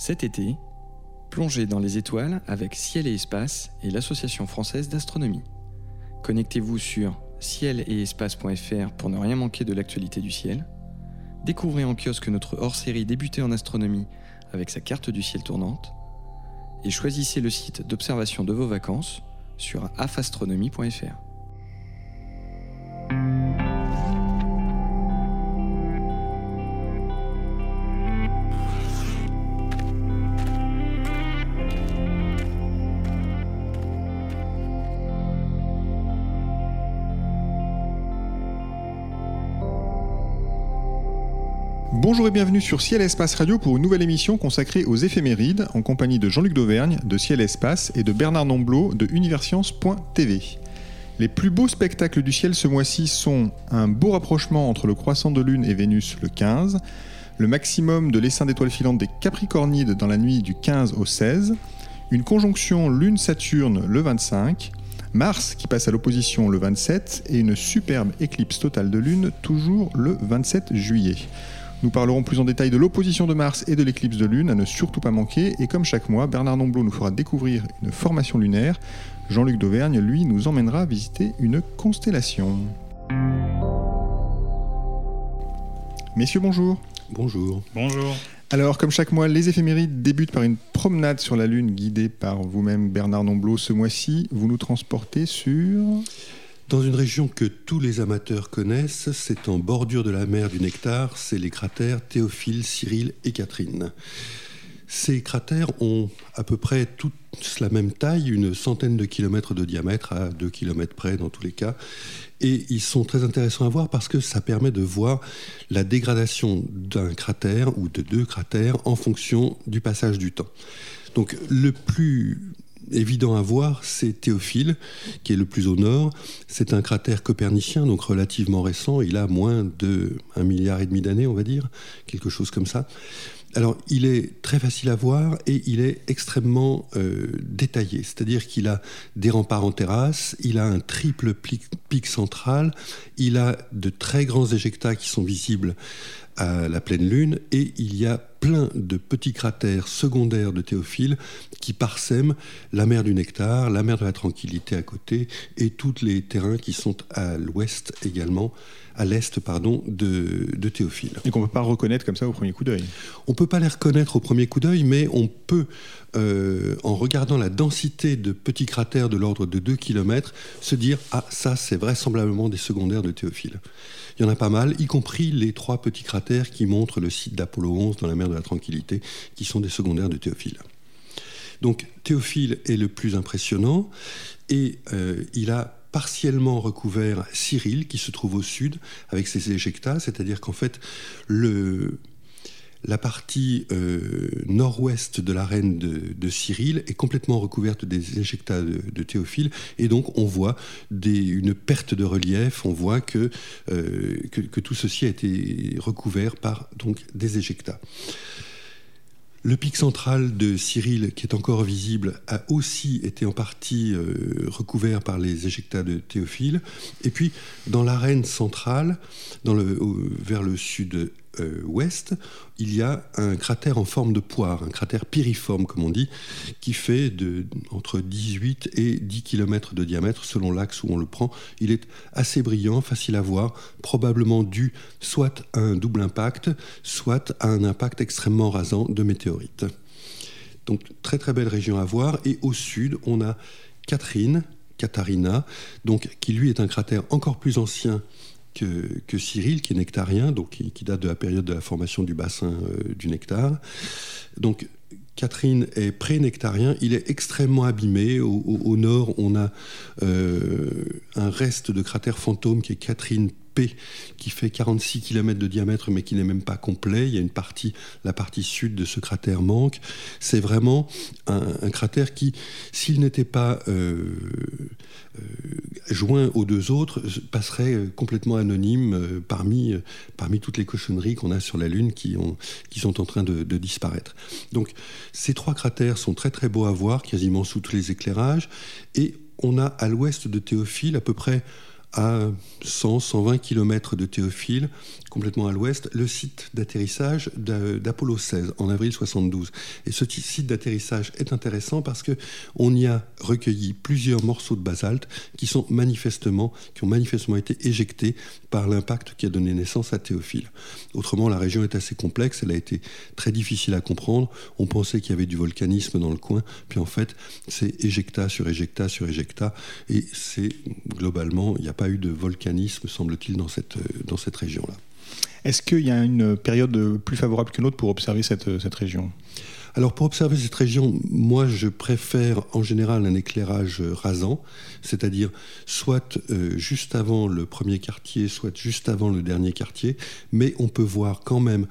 Cet été, plongez dans les étoiles avec Ciel et Espace et l'Association française d'astronomie. Connectez-vous sur ciel et espace.fr pour ne rien manquer de l'actualité du ciel. Découvrez en kiosque notre hors-série Débuter en astronomie avec sa carte du ciel tournante. Et choisissez le site d'observation de vos vacances sur afastronomie.fr. Bonjour et bienvenue sur Ciel Espace Radio pour une nouvelle émission consacrée aux éphémérides en compagnie de Jean-Luc Dauvergne de Ciel Espace et de Bernard Nomblot de Universcience.tv. Les plus beaux spectacles du ciel ce mois-ci sont un beau rapprochement entre le croissant de lune et Vénus le 15, le maximum de l'essaim d'étoiles filantes des Capricornides dans la nuit du 15 au 16, une conjonction lune-Saturne le 25, Mars qui passe à l'opposition le 27 et une superbe éclipse totale de lune toujours le 27 juillet. Nous parlerons plus en détail de l'opposition de Mars et de l'éclipse de Lune à ne surtout pas manquer. Et comme chaque mois, Bernard Nomblot nous fera découvrir une formation lunaire. Jean-Luc Dauvergne, lui, nous emmènera visiter une constellation. Messieurs, bonjour. Bonjour. Bonjour. Alors, comme chaque mois, les éphémérides débutent par une promenade sur la Lune guidée par vous-même, Bernard Nomblot. Ce mois-ci, vous nous transportez sur... Dans une région que tous les amateurs connaissent, c'est en bordure de la mer du Nectar, c'est les cratères Théophile, Cyril et Catherine. Ces cratères ont à peu près toute la même taille, une centaine de kilomètres de diamètre, à 2 kilomètres près dans tous les cas. Et ils sont très intéressants à voir parce que ça permet de voir la dégradation d'un cratère ou de deux cratères en fonction du passage du temps. Donc le plus évident à voir, c'est Théophile, qui est le plus au nord. C'est un cratère copernicien, donc relativement récent. Il a moins de un milliard et demi d'années, on va dire, quelque chose comme ça. Alors, il est très facile à voir et il est extrêmement euh, détaillé. C'est-à-dire qu'il a des remparts en terrasse, il a un triple pic, central, il a de très grands éjectats qui sont visibles à la pleine lune et il y a plein de petits cratères secondaires de Théophile qui parsèment la mer du Nectar, la mer de la Tranquillité à côté et tous les terrains qui sont à l'ouest également à l'est pardon, de, Théophile. Et qu'on ne peut pas reconnaître comme ça au premier coup d'œil On ne peut pas les reconnaître au premier coup d'œil, mais on peut, euh, en regardant la densité de petits cratères de l'ordre de 2 km, se dire Ah, ça, c'est vraisemblablement des secondaires de Théophile. Il y en a pas mal, y compris les trois petits cratères qui montrent le site d'Apollo 11 dans la mer de la Tranquillité, qui sont des secondaires de Théophile. Donc Théophile est le plus impressionnant et euh, il a partiellement recouvert Cyril, qui se trouve au sud, avec ses éjectats, c'est-à-dire qu'en fait, le, la partie euh, nord-ouest de l'arène de, Cyril est complètement recouverte des éjectats de, Théophile, et donc on voit une perte de relief, on voit que, euh, tout ceci a été recouvert par des éjectats. Le pic central de Cyril, qui est encore visible, a aussi été en partie euh, recouvert par les éjectats de Théophile. Et puis, dans l'arène centrale, vers le sud euh, ouest, il y a un cratère en forme de poire, un cratère piriforme comme on dit, qui fait de, entre 18 et 10 km de diamètre selon l'axe où on le prend. Il est assez brillant, facile à voir, probablement dû soit à un double impact, soit à un impact extrêmement rasant de météorites. Donc très très belle région à voir. Et au sud, on a Catherine, Katharina, donc, qui lui est un cratère encore plus ancien que, Cyril, qui est nectarien, donc qui, date de la période de la formation du bassin euh, du nectar. Donc Catherine est pré-nectarien, il est extrêmement abîmé. Au, nord, on a euh, un reste de cratère fantôme qui est Catherine P, qui fait 46 km de diamètre, mais qui n'est même pas complet. Il y a une partie, la partie sud de ce cratère manque. C'est vraiment un, cratère qui, s'il n'était pas euh, euh, joint aux deux autres, passerait euh, complètement anonyme parmi, parmi toutes les cochonneries qu'on a sur la Lune qui, ont, qui sont en train de, de, disparaître. Donc, ces trois cratères sont très très beaux à voir, quasiment sous tous les éclairages. Et on a à l'ouest de Théophile à peu près à 100-120 km de Théophile, complètement à l'ouest, le site d'atterrissage d'Apollo 16 en avril 72. Et ce site d'atterrissage est intéressant parce que on y a recueilli plusieurs morceaux de basalte qui ont manifestement été éjectés par l'impact qui a donné naissance à Théophile. Autrement, la région est assez complexe, elle a été très difficile à comprendre. On pensait qu'il y avait du volcanisme dans le coin, puis en fait, c'est éjecta sur éjecta sur éjecta, et c'est globalement, il n'y a pas eu de volcanisme, semble-t-il, dans cette, dans cette région-là. Est-ce qu'il y a une période plus favorable qu'une autre pour observer cette, cette région? Alors pour observer cette région, moi je préfère en général un éclairage rasant, c'est-à-dire soit euh, juste avant le premier quartier, soit juste avant le dernier quartier, mais on peut voir quand même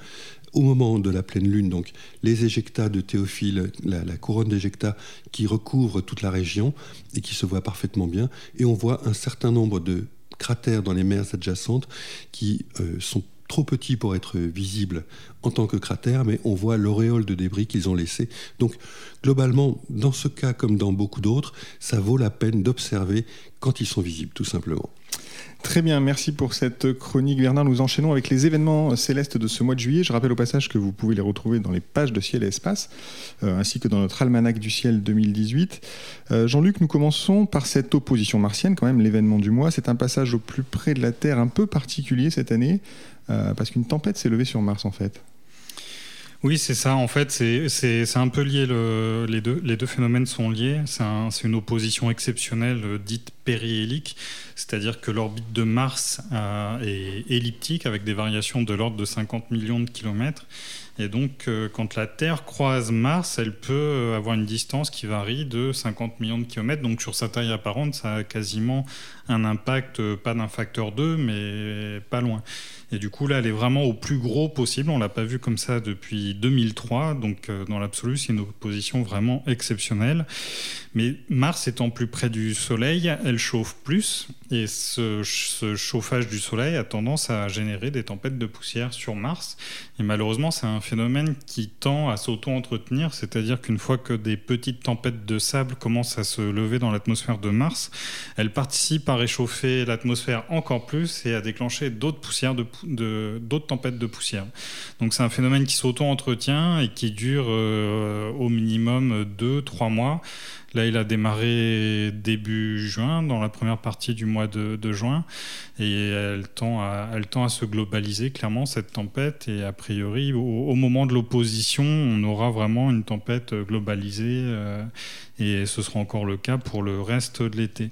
au moment de la pleine lune, donc les éjectats de Théophile, la, couronne d'éjectats qui recouvre toute la région et qui se voit parfaitement bien, et on voit un certain nombre de cratères dans les mers adjacentes qui euh, sont trop petits pour être visibles en tant que cratère, mais on voit l'auréole de débris qu'ils ont laissé. Donc, globalement, dans ce cas comme dans beaucoup d'autres, ça vaut la peine d'observer quand ils sont visibles, tout simplement. Très bien, merci pour cette chronique Bernard. Nous enchaînons avec les événements célestes de ce mois de juillet. Je rappelle au passage que vous pouvez les retrouver dans les pages de Ciel et Espace, euh, ainsi que dans notre almanach du ciel 2018. Euh, Jean-Luc, nous commençons par cette opposition martienne, quand même l'événement du mois. C'est un passage au plus près de la Terre un peu particulier cette année, euh, parce qu'une tempête s'est levée sur Mars en fait. Oui, c'est ça. En fait, c'est un peu lié. les, deux, les deux phénomènes sont liés. C'est une opposition exceptionnelle euh, dite périhélique, c'est-à-dire que l'orbite de Mars euh, est elliptique avec des variations de l'ordre de 50 millions de kilomètres. Et donc, euh, quand la Terre croise Mars, elle peut avoir une distance qui varie de 50 millions de kilomètres. Donc, sur sa taille apparente, ça a quasiment un impact, pas d'un facteur 2, mais pas loin. Et du coup, là, elle est vraiment au plus gros possible. On l'a pas vu comme ça depuis 2003. Donc, dans l'absolu, c'est une opposition vraiment exceptionnelle. Mais Mars étant plus près du Soleil, elle chauffe plus. Et ce, chauffage du Soleil a tendance à générer des tempêtes de poussière sur Mars. Et malheureusement, c'est un phénomène qui tend à s'auto-entretenir, c'est-à-dire qu'une fois que des petites tempêtes de sable commencent à se lever dans l'atmosphère de Mars, elles participent à réchauffer l'atmosphère encore plus et à déclencher d'autres poussières, de, d'autres tempêtes de poussière. Donc c'est un phénomène qui s'auto-entretient et qui dure euh, au minimum 2-3 mois. Là, il a démarré début juin, dans la première partie du mois de, juin, et elle tend, à, se globaliser clairement, cette tempête, et a priori, au, moment de l'opposition, on aura vraiment une tempête globalisée, euh, et ce sera encore le cas pour le reste de l'été.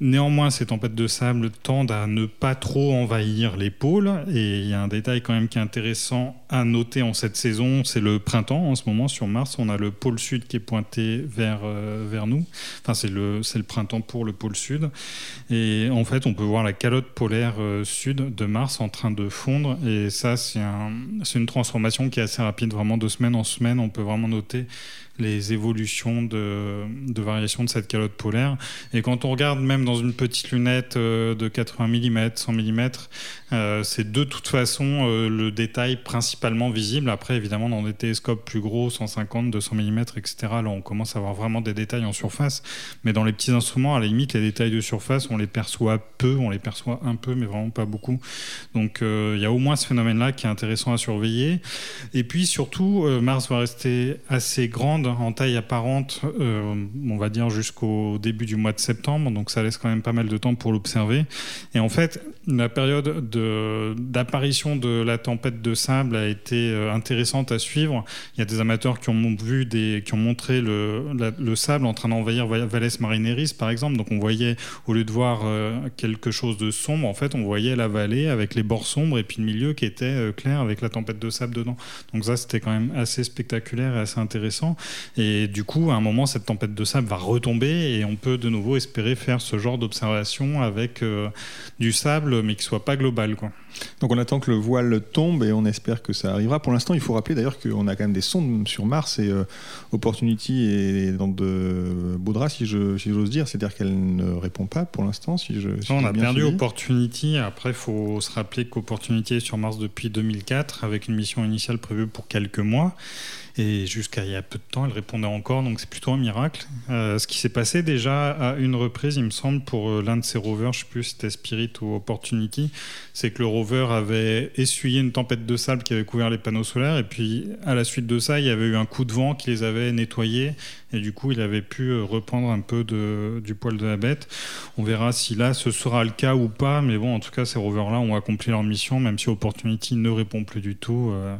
Néanmoins, ces tempêtes de sable tendent à ne pas trop envahir les pôles. Et il y a un détail quand même qui est intéressant à noter en cette saison, c'est le printemps. En ce moment, sur Mars, on a le pôle sud qui est pointé vers, euh, vers nous. Enfin, c'est le, le printemps pour le pôle sud. Et en fait, on peut voir la calotte polaire euh, sud de Mars en train de fondre. Et ça, c'est un, une transformation qui est assez rapide, vraiment de semaine en semaine. On peut vraiment noter les évolutions de, de variation de cette calotte polaire. Et quand on regarde même dans une petite lunette euh, de 80 mm, 100 mm, c'est de toute façon euh, le détail principalement visible. Après, évidemment, dans des télescopes plus gros, 150, 200 mm, etc., là, on commence à avoir vraiment des détails en surface. Mais dans les petits instruments, à la limite, les détails de surface, on les perçoit peu, on les perçoit un peu, mais vraiment pas beaucoup. Donc, euh, il y a au moins ce phénomène-là qui est intéressant à surveiller. Et puis, surtout, Mars va rester assez grande en taille apparente, euh, on va dire jusqu'au début du mois de septembre, donc ça laisse quand même pas mal de temps pour l'observer. Et en fait, la période d'apparition de, la tempête de sable a été euh, intéressante à suivre. Il y a des amateurs qui ont vu des, qui ont montré le, le sable en train d'envahir Valles Marineris, par exemple. Donc on voyait, au lieu de voir euh, quelque chose de sombre, en fait, on voyait la vallée avec les bords sombres et puis le milieu qui était clair avec la tempête de sable dedans. Donc ça, c'était quand même assez spectaculaire et assez intéressant. Et du coup, à un moment, cette tempête de sable va retomber et on peut de nouveau espérer faire ce genre d'observation avec euh, du sable, mais qui soit pas global. Quoi. Donc on attend que le voile tombe et on espère que ça arrivera. Pour l'instant, il faut rappeler d'ailleurs qu'on a quand même des sondes sur Mars et euh, Opportunity est dans de beaux draps, si j'ose dire. C'est-à-dire qu'elle ne répond pas pour l'instant. Si je, on a perdu Opportunity. Après, il faut se rappeler qu'Opportunity est sur Mars depuis 2004 avec une mission initiale prévue pour quelques mois. Et jusqu'à il y a peu de temps, elle répondait encore, donc c'est plutôt un miracle. ce qui s'est passé déjà à une reprise, il me semble, pour l'un de ces rovers, je ne sais plus si c'était Spirit ou Opportunity, c'est que le rover avait essuyé une tempête de sable qui avait couvert les panneaux solaires, et puis à la suite de ça, il y avait eu un coup de vent qui les avait nettoyés, et du coup, il avait pu reprendre un peu de, du poil de la bête. On verra si là, ce sera le cas ou pas, mais bon, en tout cas, ces rovers-là ont accompli leur mission, même si Opportunity ne répond plus du tout. Euh,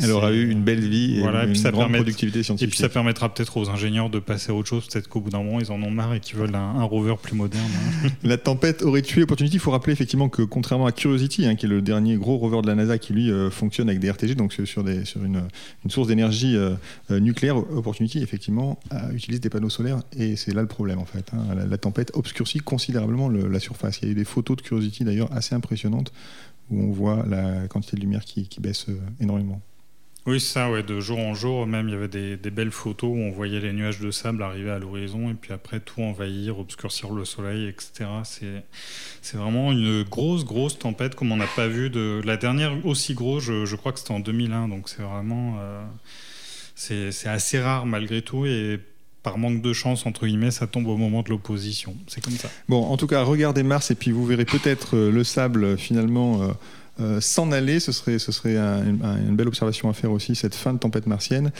Elle aura eu une belle vie et une, puis grande productivité scientifique. Et puis ça permettra peut-être aux ingénieurs de passer à autre chose. Peut-être qu'au bout d'un moment, ils en ont marre et qu'ils veulent un, rover plus moderne. Hein. la tempête aurait tué Opportunity. Il faut rappeler effectivement que contrairement à Curiosity, hein, qui est le dernier gros rover de la NASA qui lui euh, fonctionne avec des RTG, donc sur, des, sur une, une source d'énergie euh, nucléaire, Opportunity effectivement utilise des panneaux solaires et c'est là le problème en fait. Hein. La, tempête obscurcit considérablement la surface. Il y a eu des photos de Curiosity d'ailleurs assez impressionnantes où on voit la quantité de lumière qui, baisse euh, énormément. Oui, ça, ouais, de jour en jour, même il y avait des, belles photos où on voyait les nuages de sable arriver à l'horizon et puis après tout envahir, obscurcir le soleil, etc. C'est vraiment une grosse, grosse tempête comme on n'a pas vu de. La dernière aussi grosse, je, crois que c'était en 2001, donc c'est vraiment. Euh, c'est assez rare malgré tout et par manque de chance, entre guillemets, ça tombe au moment de l'opposition. C'est comme ça. Bon, en tout cas, regardez Mars et puis vous verrez peut-être euh, le sable euh, finalement euh, s'en aller. Ce serait, ce serait une belle observation à faire aussi, cette fin de tempête martienne.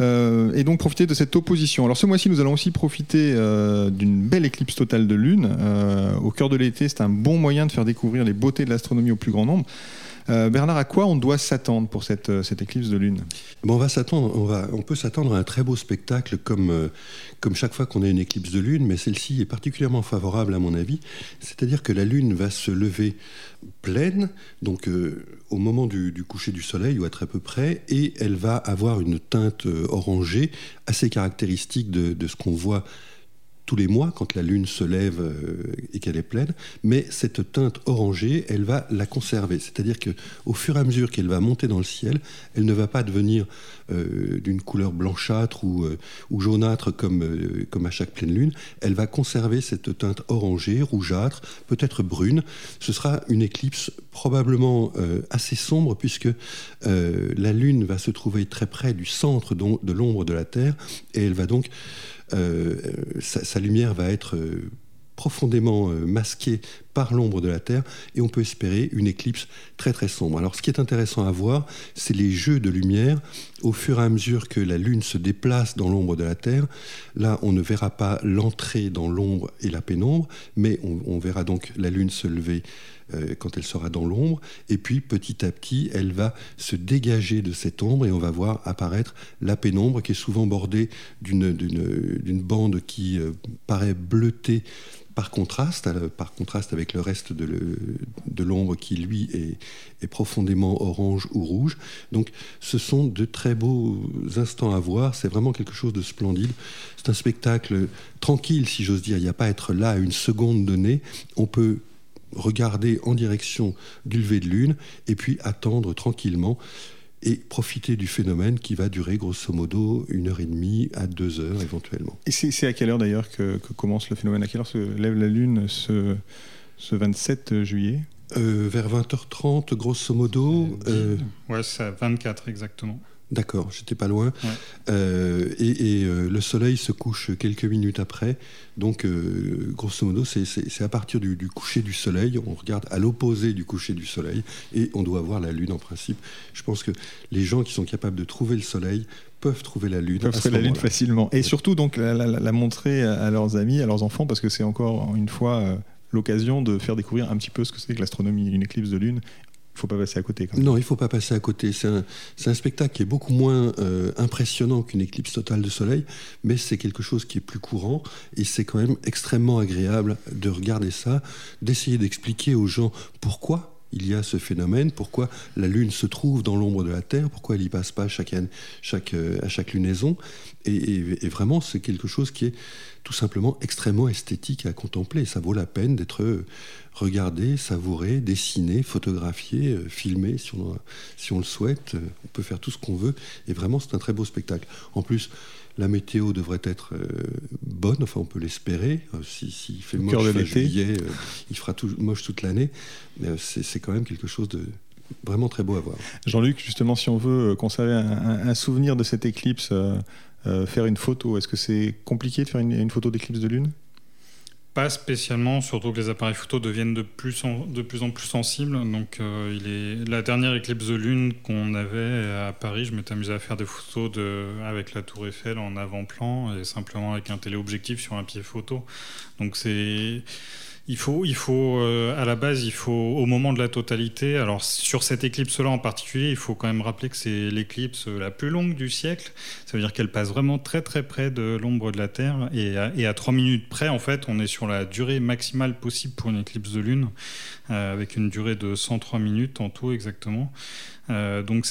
et donc profiter de cette opposition. Alors ce mois-ci, nous allons aussi profiter d'une belle éclipse totale de lune. au cœur de l'été, c'est un bon moyen de faire découvrir les beautés de l'astronomie au plus grand nombre. Euh, Bernard, à quoi on doit s'attendre pour cette, euh, cette, éclipse de lune? Bon, on, va s'attendre, on, va, on peut s'attendre à un très beau spectacle comme, euh, comme chaque fois qu'on a une éclipse de lune, mais celle-ci est particulièrement favorable à mon avis. C'est-à-dire que la lune va se lever pleine, donc au moment du, coucher du soleil ou à très peu près, et elle va avoir une teinte orangée assez caractéristique de, de ce qu'on voit tous les mois quand la lune se lève euh, et qu'elle est pleine, mais cette teinte orangée, elle va la conserver. C'est-à-dire que au fur et à mesure qu'elle va monter dans le ciel, elle ne va pas devenir euh, d'une couleur blanchâtre ou, euh, jaunâtre comme à chaque pleine lune. Elle va conserver cette teinte orangée, rougeâtre, peut-être brune. Ce sera une éclipse probablement assez sombre puisque la lune va se trouver très près du centre de l'ombre de la Terre et elle va donc euh, sa, lumière va être euh, profondément euh, masquée par l'ombre de la Terre et on peut espérer une éclipse très très sombre. Alors ce qui est intéressant à voir, c'est les jeux de lumière au fur et à mesure que la Lune se déplace dans l'ombre de la Terre. Là, on ne verra pas l'entrée dans l'ombre et la pénombre, mais on verra donc la Lune se lever euh, quand elle sera dans l'ombre. Et puis petit à petit, elle va se dégager de cette ombre et on va voir apparaître la pénombre qui est souvent bordée d'une bande qui euh, paraît bleutée par contraste, euh, par contraste avec le reste de l'ombre qui, lui, est, est, profondément orange ou rouge. Donc, ce sont de très beaux instants à voir. C'est vraiment quelque chose de splendide. C'est un spectacle tranquille, si j'ose dire. Il n'y a pas à être là à une seconde donnée. On peut regarder en direction du lever de lune et puis attendre tranquillement et profiter du phénomène qui va durer grosso modo une heure et demie à deux heures éventuellement. Et c'est à quelle heure d'ailleurs que, commence le phénomène? À quelle heure se lève la lune ce, ce 27 juillet? Euh, Vers 20h30 grosso modo. Euh, ouais, c'est à 24 exactement. D'accord, j'étais pas loin. Euh, et, euh, le soleil se couche quelques minutes après. Donc, euh, grosso modo, c'est à partir du, coucher du soleil. On regarde à l'opposé du coucher du soleil et on doit voir la lune en principe. Je pense que les gens qui sont capables de trouver le soleil peuvent trouver la lune. Peuvent trouver la lune facilement. Et surtout, donc, la, montrer à leurs amis, à leurs enfants, parce que c'est encore une fois l'occasion de faire découvrir un petit peu ce que c'est que l'astronomie, une éclipse de lune, il ne faut pas passer à côté. Non, il ne faut pas passer à côté. C'est un, spectacle qui est beaucoup moins euh, impressionnant qu'une éclipse totale de soleil, mais c'est quelque chose qui est plus courant et c'est quand même extrêmement agréable de regarder ça, d'essayer d'expliquer aux gens pourquoi il y a ce phénomène, pourquoi la Lune se trouve dans l'ombre de la Terre, pourquoi elle n'y passe pas chaque, euh, à chaque lunaison. Et, vraiment, c'est quelque chose qui est tout simplement extrêmement esthétique à contempler. Ça vaut la peine d'être regardé, savouré, dessiné, photographié, euh, filmé si on, si on le souhaite. On peut faire tout ce qu'on veut. Et vraiment, c'est un très beau spectacle. En plus, la météo devrait être euh, bonne, enfin on peut l'espérer. S'il si, fait moche fin juillet, il fera tout, moche toute l'année. Mais c'est quand même quelque chose de vraiment très beau à voir. Jean-Luc, justement, si on veut conserver un, souvenir de cette éclipse, faire une photo, est-ce que c'est compliqué de faire une photo d'éclipse de lune? Pas spécialement, surtout que les appareils photo deviennent de plus en, de plus, en plus sensibles. Donc, euh, la dernière éclipse de lune qu'on avait à Paris, je m'étais amusé à faire des photos de, avec la Tour Eiffel en avant-plan et simplement avec un téléobjectif sur un pied photo. Donc, c'est il faut, il faut euh, à la base, il faut au moment de la totalité. Alors sur cette éclipse-là en particulier, il faut quand même rappeler que c'est l'éclipse la plus longue du siècle. Ça veut dire qu'elle passe vraiment très très près de l'ombre de la Terre et à, et à 3 minutes près, en fait, on est sur la durée maximale possible pour une éclipse de lune, euh, avec une durée de 103 minutes en tout exactement. Euh, donc,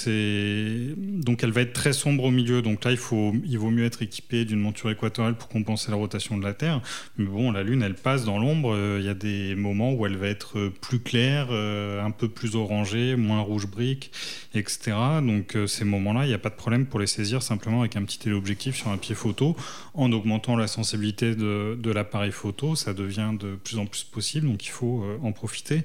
donc elle va être très sombre au milieu. Donc là, il, faut, il vaut mieux être équipé d'une monture équatoriale pour compenser la rotation de la Terre. Mais bon, la Lune, elle passe dans l'ombre. Euh, il y a des moments où elle va être plus claire, euh, un peu plus orangée, moins rouge brique, etc. Donc ces moments-là, il n'y a pas de problème pour les saisir simplement avec un petit téléobjectif sur un pied photo. En augmentant la sensibilité de l'appareil photo, ça devient de plus en plus possible. Donc il faut en profiter.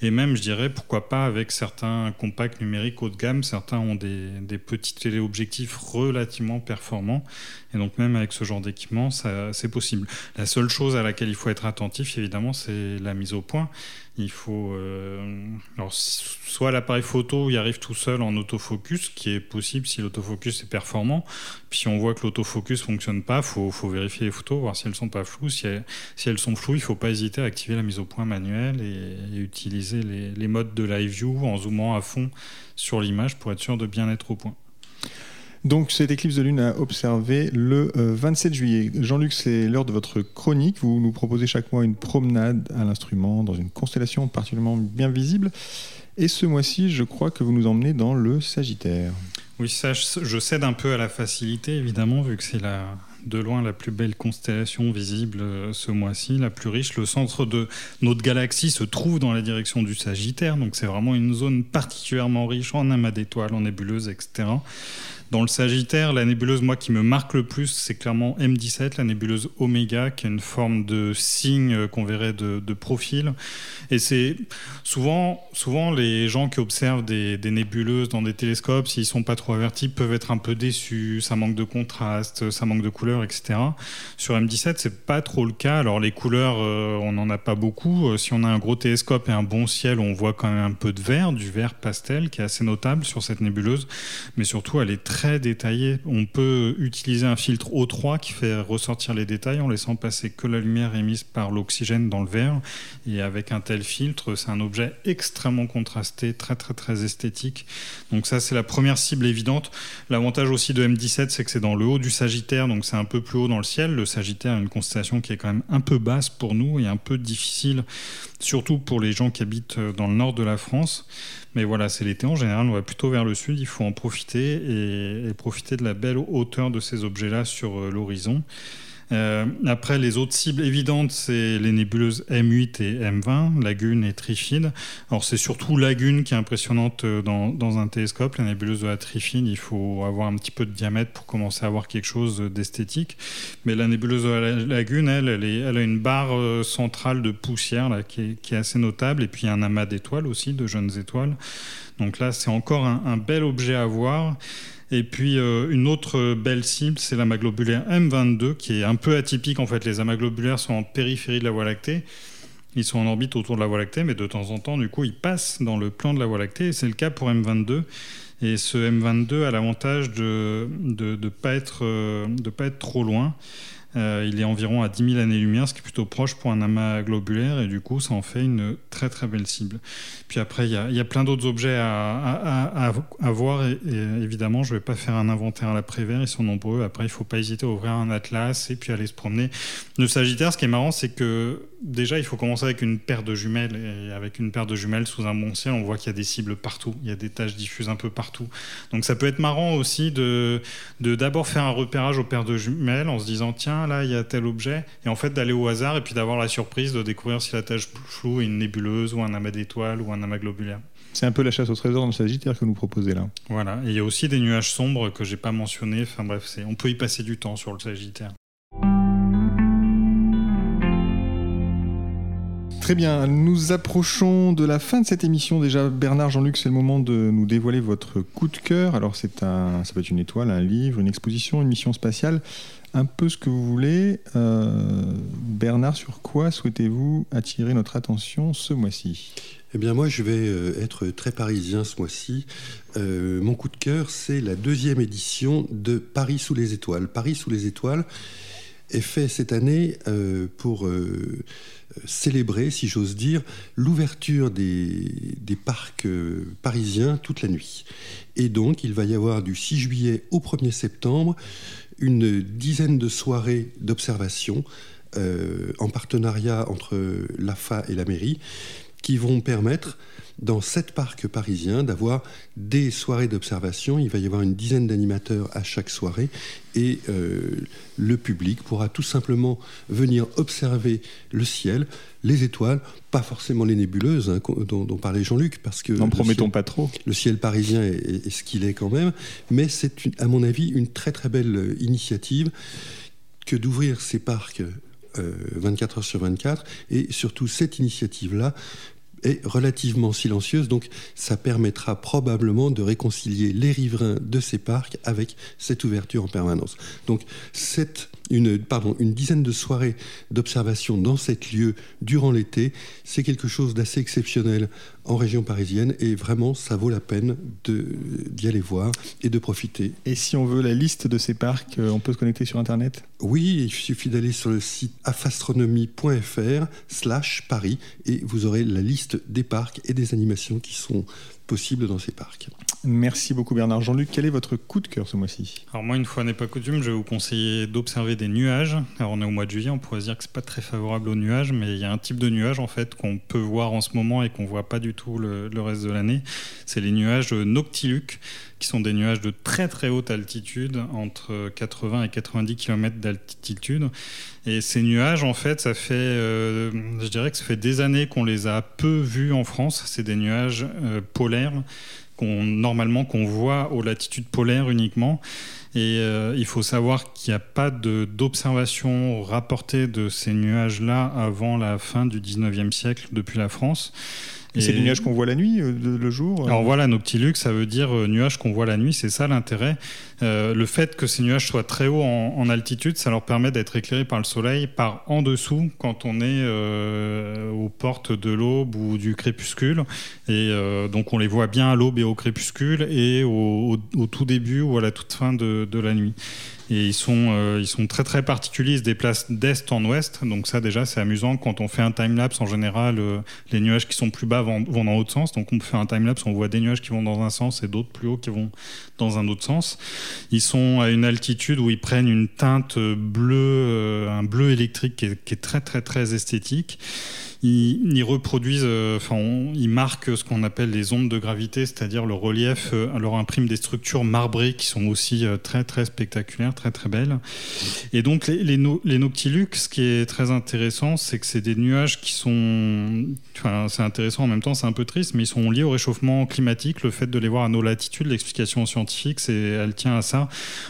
Et même, je dirais, pourquoi pas avec certains compacts numériques haut de gamme, certains ont des, des petits téléobjectifs relativement performants. Et donc même avec ce genre d'équipement, c'est possible. La seule chose à laquelle il faut être attentif, évidemment, c'est la mise au point. Il faut, euh, alors, soit l'appareil photo il arrive tout seul en autofocus, qui est possible si l'autofocus est performant. Puis si on voit que l'autofocus fonctionne pas, faut, faut vérifier les photos, voir si elles sont pas floues. Si elles, sont floues, il faut pas hésiter à activer la mise au point manuelle et, utiliser les modes de live view en zoomant à fond sur l'image pour être sûr de bien être au point. Donc cette éclipse de lune a observé le 27 euh, juillet. Jean-Luc, c'est l'heure de votre chronique. Vous nous proposez chaque mois une promenade à l'instrument dans une constellation particulièrement bien visible. Et ce mois-ci, je crois que vous nous emmenez dans le Sagittaire. Oui, ça, je cède un peu à la facilité, évidemment, vu que c'est la, de loin la plus belle constellation visible euh, ce mois-ci, la plus riche. Le centre de notre galaxie se trouve dans la direction du Sagittaire, donc c'est vraiment une zone particulièrement riche en amas d'étoiles, en nébuleuses, etc. Dans le Sagittaire, la nébuleuse, moi, qui me marque le plus, c'est clairement M17, la nébuleuse Oméga, qui est une forme de signe euh, qu'on verrait de, profil. Et c'est souvent, souvent les gens qui observent des, nébuleuses dans des télescopes, s'ils sont pas trop avertis, peuvent être un peu déçus. Ça manque de contraste, ça manque de couleurs, etc. Sur M17, c'est pas trop le cas. Alors les couleurs, euh, on n'en a pas beaucoup. Euh, si on a un gros télescope et un bon ciel, on voit quand même un peu de vert, du vert pastel, qui est assez notable sur cette nébuleuse. Mais surtout, elle est très très détaillé. On peut utiliser un filtre O3 qui fait ressortir les détails en laissant passer que la lumière émise par l'oxygène dans le verre. Et avec un tel filtre, c'est un objet extrêmement contrasté, très très très esthétique. Donc ça, c'est la première cible évidente. L'avantage aussi de M17, c'est que c'est dans le haut du Sagittaire, donc c'est un peu plus haut dans le ciel. Le Sagittaire une constellation qui est quand même un peu basse pour nous et un peu difficile, surtout pour les gens qui habitent dans le nord de la France. Mais voilà, c'est l'été en général, on va plutôt vers le sud, il faut en profiter et, profiter de la belle hauteur de ces objets-là sur euh, l'horizon. Euh, après, les autres cibles évidentes, c'est les nébuleuses M8 et M20, Lagune et Trifide. Alors, c'est surtout Lagune qui est impressionnante euh, dans, un télescope. La nébuleuse de la Trifide, il faut avoir un petit peu de diamètre pour commencer à avoir quelque chose d'esthétique. Mais la nébuleuse de la Lagune, elle, elle, a une barre euh, centrale de poussière là, qui, est, assez notable. Et puis, un amas d'étoiles aussi, de jeunes étoiles. Donc là, c'est encore un bel objet à voir. Et puis euh, une autre belle cible, c'est l'amas globulaire M22, qui est un peu atypique en fait. Les amas globulaires sont en périphérie de la Voie lactée. Ils sont en orbite autour de la Voie lactée, mais de temps en temps, du coup, ils passent dans le plan de la Voie lactée. C'est le cas pour M22. Et ce M22 a l'avantage de ne euh, pas être trop loin. Euh, il est environ à 10 000 années-lumière, ce qui est plutôt proche pour un amas globulaire, et du coup, ça en fait une très très belle cible. Puis après, il y a, plein d'autres objets à, voir, et, évidemment, je ne vais pas faire un inventaire à l'après-vert, ils sont nombreux. Après, il ne faut pas hésiter à ouvrir un atlas et puis aller se promener. Le Sagittaire, ce qui est marrant, c'est que déjà, il faut commencer avec une paire de jumelles, et avec une paire de jumelles sous un bon ciel, on voit qu'il y a des cibles partout, il y a des tâches diffuses un peu partout. Donc ça peut être marrant aussi de d'abord faire un repérage aux paires de jumelles en se disant, tiens, là, il y a tel objet, et en fait d'aller au hasard et puis d'avoir la surprise de découvrir si la tâche floue est une nébuleuse ou un amas d'étoiles ou un amas globulaire. C'est un peu la chasse au trésor dans le Sagittaire que nous proposez là. Voilà, et il y a aussi des nuages sombres que j'ai pas mentionnés. Enfin bref, on peut y passer du temps sur le Sagittaire. Très bien, nous approchons de la fin de cette émission. Déjà, Bernard, Jean-Luc, c'est le moment de nous dévoiler votre coup de cœur. Alors, c'est un, ça peut être une étoile, un livre, une exposition, une mission spatiale, un peu ce que vous voulez. Euh, Bernard, sur quoi souhaitez-vous attirer notre attention ce mois-ci? Eh bien moi, je vais euh, être très parisien ce mois-ci. Euh, mon coup de cœur, c'est la deuxième édition de Paris sous les étoiles. Paris sous les étoiles est fait cette année pour célébrer, si j'ose dire, l'ouverture des, parcs parisiens toute la nuit. Et donc, il va y avoir du 6 juillet au 1er septembre une dizaine de soirées d'observation euh, en partenariat entre l'AFA et la mairie qui vont permettre dans sept parcs parisiens d'avoir des soirées d'observation. Il va y avoir une dizaine d'animateurs à chaque soirée et euh, le public pourra tout simplement venir observer le ciel, les étoiles, pas forcément les nébuleuses hein, dont, parlait Jean-Luc, parce que n'en promettons pas trop. Le ciel parisien est, ce qu'il est quand même, mais c'est à mon avis une très très belle euh, initiative que d'ouvrir ces parcs 24 euh, heures sur 24 et surtout cette initiative-là est relativement silencieuse, donc ça permettra probablement de réconcilier les riverains de ces parcs avec cette ouverture en permanence. Donc cette une, pardon, une dizaine de soirées d'observation dans cet lieu durant l'été. C'est quelque chose d'assez exceptionnel en région parisienne et vraiment ça vaut la peine d'y aller voir et de profiter. Et si on veut la liste de ces parcs, euh, on peut se connecter sur Internet? Oui, il suffit d'aller sur le site afastronomie.fr slash Paris et vous aurez la liste des parcs et des animations qui sont possibles dans ces parcs. Merci beaucoup Bernard. Jean-Luc, quel est votre coup de cœur ce mois-ci? Alors moi, une fois n'est pas coutume, je vais vous conseiller d'observer des nuages. Alors on est au mois de juillet, on pourrait se dire que c'est pas très favorable aux nuages, mais il y a un type de nuage en fait qu'on peut voir en ce moment et qu'on voit pas du tout le, reste de l'année. C'est les nuages noctiluques, qui sont des nuages de très très haute altitude, entre 80 et 90 km d'altitude. Et ces nuages, en fait, ça fait, euh, je dirais que ça fait des années qu'on les a peu vus en France. C'est des nuages euh, polaires normalement qu'on voit aux latitudes polaires uniquement. Et euh, il faut savoir qu'il n'y a pas d'observation rapportée de ces nuages-là avant la fin du 19e siècle depuis la France. Et, c'est des nuages qu'on voit la nuit, euh, le jour euh Alors voilà, noctilux, ça veut dire nuages qu'on voit la nuit, c'est ça l'intérêt. le fait que ces nuages soient très hauts en, altitude, ça leur permet d'être éclairés par le soleil par en dessous quand on est aux portes de l'aube ou du crépuscule. Et donc on les voit bien à l'aube et au crépuscule et au, au, tout début ou à la toute fin de, de la nuit. Et ils sont, euh, ils sont très très particuliers, ils se déplacent d'est en ouest. Donc ça déjà c'est amusant. Quand on fait un time-lapse, en général, euh, les nuages qui sont plus bas vont, vont dans l'autre sens. Donc on fait un time-lapse, on voit des nuages qui vont dans un sens et d'autres plus hauts qui vont dans un autre sens. Ils sont à une altitude où ils prennent une teinte bleue, euh, un bleu électrique qui est, qui est très très très esthétique ils, reproduisent, euh, enfin, ils marquent ce qu'on appelle les ondes de gravité, c'est-à-dire le relief, euh, leur imprime des structures marbrées qui sont aussi euh, très très spectaculaires, très très belles. Et donc les, les, noctilux, ce qui est très intéressant, c'est que c'est des nuages qui sont, enfin, c'est intéressant en même temps, c'est un peu triste, mais ils sont liés au réchauffement climatique. Le fait de les voir à nos latitudes, l'explication scientifique, c'est, elle tient à ça.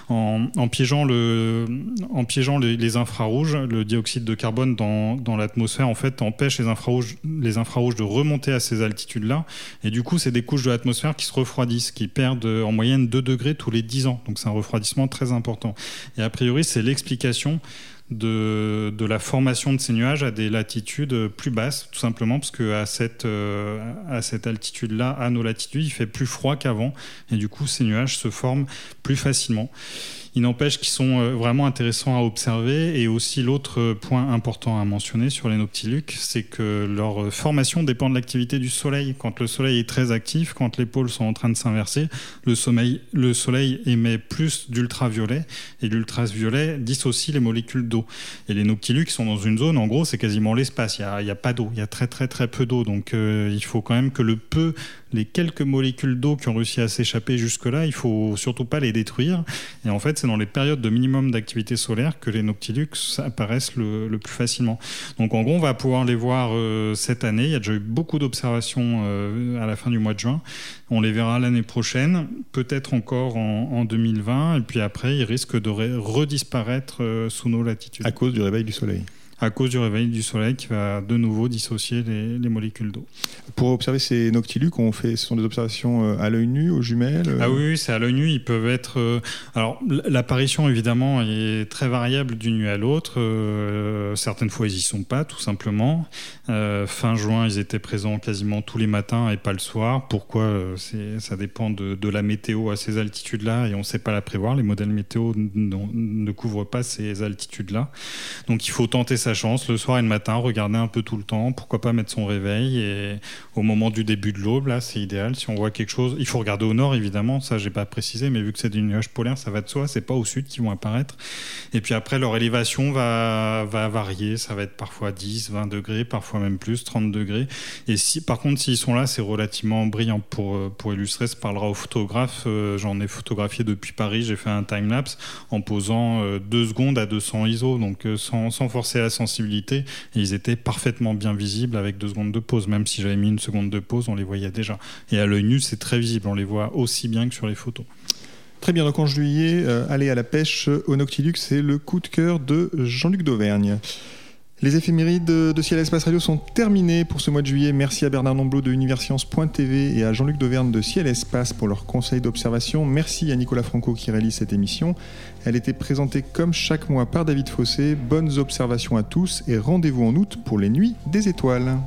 En, en piégeant le, en piégeant les, les, infrarouges, le dioxyde de carbone dans, dans l'atmosphère, en fait, empêche les infrarouges, de remonter à ces altitudes-là. Et du coup, c'est des couches de l'atmosphère qui se refroidissent, qui perdent en moyenne 2 degrés tous les 10 ans. Donc c'est un refroidissement très important. Et a priori, c'est l'explication de, de, la formation de ces nuages à des latitudes plus basses, tout simplement parce qu'à cette, euh, à cette altitude-là, à nos latitudes, il fait plus froid qu'avant, et du coup, ces nuages se forment plus facilement. Il n'empêche qu'ils sont euh, vraiment intéressants à observer. Et aussi, l'autre point important à mentionner sur les noctilucs, c'est que leur formation dépend de l'activité du Soleil. Quand le Soleil est très actif, quand les pôles sont en train de s'inverser, le, le Soleil émet plus d'ultraviolet. Et l'ultraviolet dissocie les molécules d'eau. Et les noctilucs sont dans une zone, en gros, c'est quasiment l'espace. Il n'y a, pas d'eau. Il y a très, très, très peu d'eau. Donc, euh, il faut quand même que le peu les quelques molécules d'eau qui ont réussi à s'échapper jusque-là, il faut surtout pas les détruire. Et en fait, c'est dans les périodes de minimum d'activité solaire que les noctilux apparaissent le, plus facilement. Donc en gros, on va pouvoir les voir euh, cette année. Il y a déjà eu beaucoup d'observations euh, à la fin du mois de juin. On les verra l'année prochaine, peut-être encore en, 2020. Et puis après, ils risquent de redisparaître euh, sous nos latitudes. À cause du réveil du soleil à cause du réveil du soleil qui va de nouveau dissocier les, les molécules d'eau. Pour observer ces noctiluques, on fait, ce sont des observations à l'œil nu, aux jumelles Ah oui, oui c'est à l'œil nu. Ils peuvent être. alors, l'apparition, évidemment, est très variable d'une nuit à l'autre. certaines fois, ils y sont pas, tout simplement. fin juin, ils étaient présents quasiment tous les matins et pas le soir. Pourquoi Ça dépend de, de la météo à ces altitudes-là et on ne sait pas la prévoir. Les modèles météo ne couvrent pas ces altitudes-là. Donc il faut tenter sa chance le soir et le matin, regarder un peu tout le temps. Pourquoi pas mettre son réveil et au moment du début de l'aube, là, c'est idéal. Si on voit quelque chose, il faut regarder au nord évidemment. Ça, j'ai pas précisé, mais vu que c'est des nuages polaires, ça va de soi. C'est pas au sud qu'ils vont apparaître. Et puis après, leur élévation va, va varier. Ça va être parfois 10, 20 degrés, parfois même plus, 30 degrés. Et si, par contre, s'ils sont là, c'est relativement brillant pour, pour illustrer. Ça parlera aux photographes. Euh, j'en ai photographié depuis Paris. J'ai fait un time-lapse en posant euh, deux secondes à 200 ISO, donc euh, sans, sans forcer la sensibilité. Et ils étaient parfaitement bien visibles avec deux secondes de pause. Même si j'avais mis une seconde de pause, on les voyait déjà. Et à l'œil nu, c'est très visible. On les voit aussi bien que sur les photos. Très bien, donc en juillet, aller à la pêche au Noctilux, c'est le coup de cœur de Jean-Luc d'Auvergne. Les éphémérides de Ciel-Espace Radio sont terminées pour ce mois de juillet. Merci à Bernard Nomblot de Universcience.tv et à Jean-Luc Dauvergne de Ciel Espace pour leurs conseils d'observation. Merci à Nicolas Franco qui réalise cette émission. Elle était présentée comme chaque mois par David Fossé. Bonnes observations à tous et rendez-vous en août pour les nuits des étoiles.